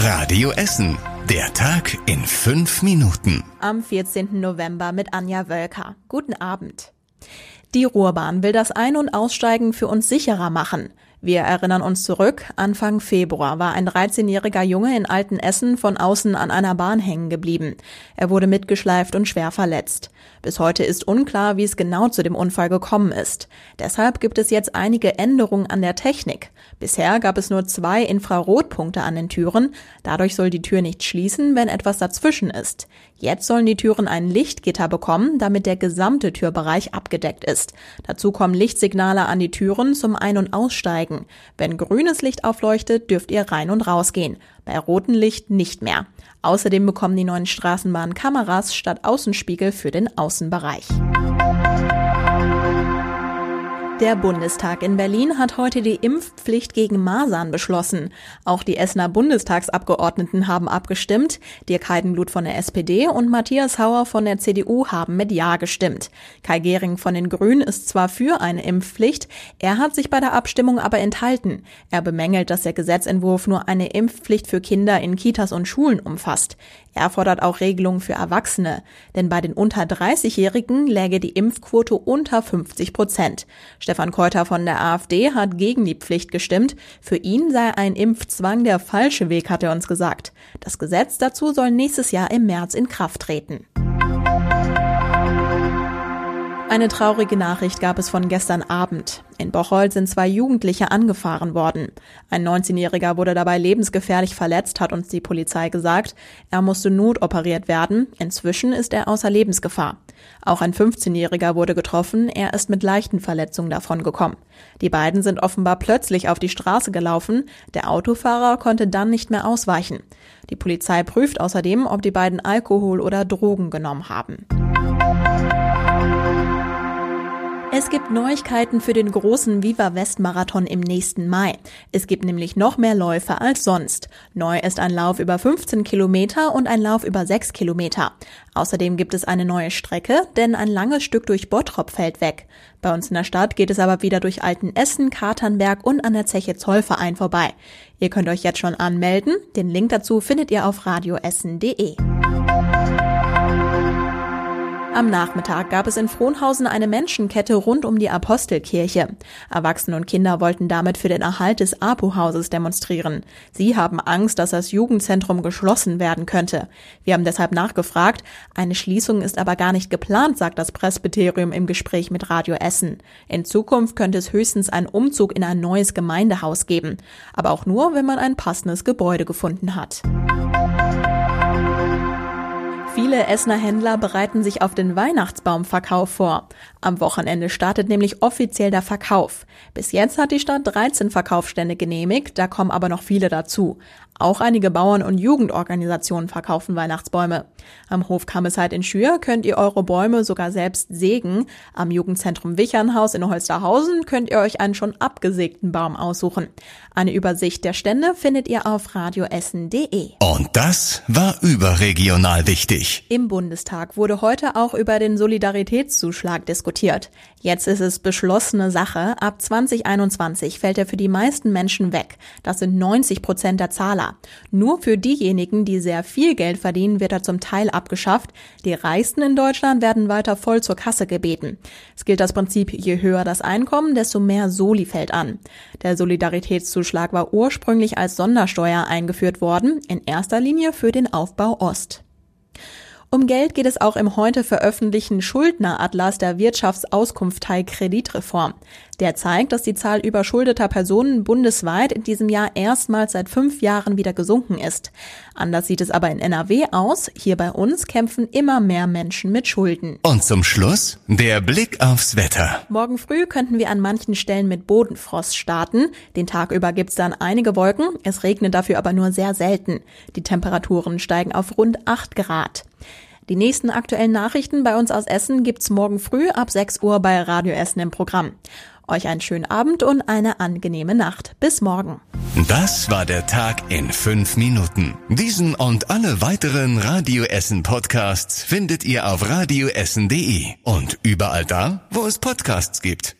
Radio Essen. Der Tag in fünf Minuten. Am 14. November mit Anja Wölker. Guten Abend. Die Ruhrbahn will das Ein- und Aussteigen für uns sicherer machen. Wir erinnern uns zurück, Anfang Februar war ein 13-jähriger Junge in Altenessen von außen an einer Bahn hängen geblieben. Er wurde mitgeschleift und schwer verletzt. Bis heute ist unklar, wie es genau zu dem Unfall gekommen ist. Deshalb gibt es jetzt einige Änderungen an der Technik. Bisher gab es nur zwei Infrarotpunkte an den Türen. Dadurch soll die Tür nicht schließen, wenn etwas dazwischen ist. Jetzt sollen die Türen ein Lichtgitter bekommen, damit der gesamte Türbereich abgedeckt ist. Dazu kommen Lichtsignale an die Türen zum Ein- und Aussteigen. Wenn grünes Licht aufleuchtet, dürft ihr rein und raus gehen. Bei rotem Licht nicht mehr. Außerdem bekommen die neuen Straßenbahnen Kameras statt Außenspiegel für den Außenbereich. Der Bundestag in Berlin hat heute die Impfpflicht gegen Masern beschlossen. Auch die Essener Bundestagsabgeordneten haben abgestimmt. Dirk Heidenblut von der SPD und Matthias Hauer von der CDU haben mit Ja gestimmt. Kai Gehring von den Grünen ist zwar für eine Impfpflicht, er hat sich bei der Abstimmung aber enthalten. Er bemängelt, dass der Gesetzentwurf nur eine Impfpflicht für Kinder in Kitas und Schulen umfasst. Er fordert auch Regelungen für Erwachsene, denn bei den unter 30-Jährigen läge die Impfquote unter 50 Prozent. Stefan Keuter von der AfD hat gegen die Pflicht gestimmt. Für ihn sei ein Impfzwang der falsche Weg, hat er uns gesagt. Das Gesetz dazu soll nächstes Jahr im März in Kraft treten. Eine traurige Nachricht gab es von gestern Abend. In Bocholt sind zwei Jugendliche angefahren worden. Ein 19-Jähriger wurde dabei lebensgefährlich verletzt, hat uns die Polizei gesagt. Er musste notoperiert werden. Inzwischen ist er außer Lebensgefahr. Auch ein 15-Jähriger wurde getroffen. Er ist mit leichten Verletzungen davongekommen. Die beiden sind offenbar plötzlich auf die Straße gelaufen. Der Autofahrer konnte dann nicht mehr ausweichen. Die Polizei prüft außerdem, ob die beiden Alkohol oder Drogen genommen haben. Es gibt Neuigkeiten für den großen Viva West Marathon im nächsten Mai. Es gibt nämlich noch mehr Läufe als sonst. Neu ist ein Lauf über 15 Kilometer und ein Lauf über 6 Kilometer. Außerdem gibt es eine neue Strecke, denn ein langes Stück durch Bottrop fällt weg. Bei uns in der Stadt geht es aber wieder durch Altenessen, Katernberg und an der Zeche Zollverein vorbei. Ihr könnt euch jetzt schon anmelden. Den Link dazu findet ihr auf radioessen.de. Am Nachmittag gab es in Frohnhausen eine Menschenkette rund um die Apostelkirche. Erwachsene und Kinder wollten damit für den Erhalt des Apo-Hauses demonstrieren. Sie haben Angst, dass das Jugendzentrum geschlossen werden könnte. Wir haben deshalb nachgefragt. Eine Schließung ist aber gar nicht geplant, sagt das Presbyterium im Gespräch mit Radio Essen. In Zukunft könnte es höchstens einen Umzug in ein neues Gemeindehaus geben. Aber auch nur, wenn man ein passendes Gebäude gefunden hat. Viele Essener Händler bereiten sich auf den Weihnachtsbaumverkauf vor. Am Wochenende startet nämlich offiziell der Verkauf. Bis jetzt hat die Stadt 13 Verkaufsstände genehmigt, da kommen aber noch viele dazu. Auch einige Bauern- und Jugendorganisationen verkaufen Weihnachtsbäume. Am Hof Kammesheit in Schür könnt ihr eure Bäume sogar selbst sägen. Am Jugendzentrum Wichernhaus in Holsterhausen könnt ihr euch einen schon abgesägten Baum aussuchen. Eine Übersicht der Stände findet ihr auf radioessen.de. Und das war überregional wichtig. Im Bundestag wurde heute auch über den Solidaritätszuschlag diskutiert. Jetzt ist es beschlossene Sache. Ab 2021 fällt er für die meisten Menschen weg. Das sind 90 Prozent der Zahler. Nur für diejenigen, die sehr viel Geld verdienen, wird er zum Teil abgeschafft. Die Reichsten in Deutschland werden weiter voll zur Kasse gebeten. Es gilt das Prinzip, je höher das Einkommen, desto mehr Soli fällt an. Der Solidaritätszuschlag war ursprünglich als Sondersteuer eingeführt worden, in erster Linie für den Aufbau Ost. Um Geld geht es auch im heute veröffentlichten Schuldneratlas der Wirtschaftsauskunftei Kreditreform. Der zeigt, dass die Zahl überschuldeter Personen bundesweit in diesem Jahr erstmals seit fünf Jahren wieder gesunken ist. Anders sieht es aber in NRW aus. Hier bei uns kämpfen immer mehr Menschen mit Schulden. Und zum Schluss der Blick aufs Wetter. Morgen früh könnten wir an manchen Stellen mit Bodenfrost starten. Den Tag über gibt's dann einige Wolken. Es regnet dafür aber nur sehr selten. Die Temperaturen steigen auf rund acht Grad. Die nächsten aktuellen Nachrichten bei uns aus Essen gibt's morgen früh ab 6 Uhr bei Radio Essen im Programm. Euch einen schönen Abend und eine angenehme Nacht. Bis morgen. Das war der Tag in fünf Minuten. Diesen und alle weiteren Radio Essen Podcasts findet ihr auf radioessen.de und überall da, wo es Podcasts gibt.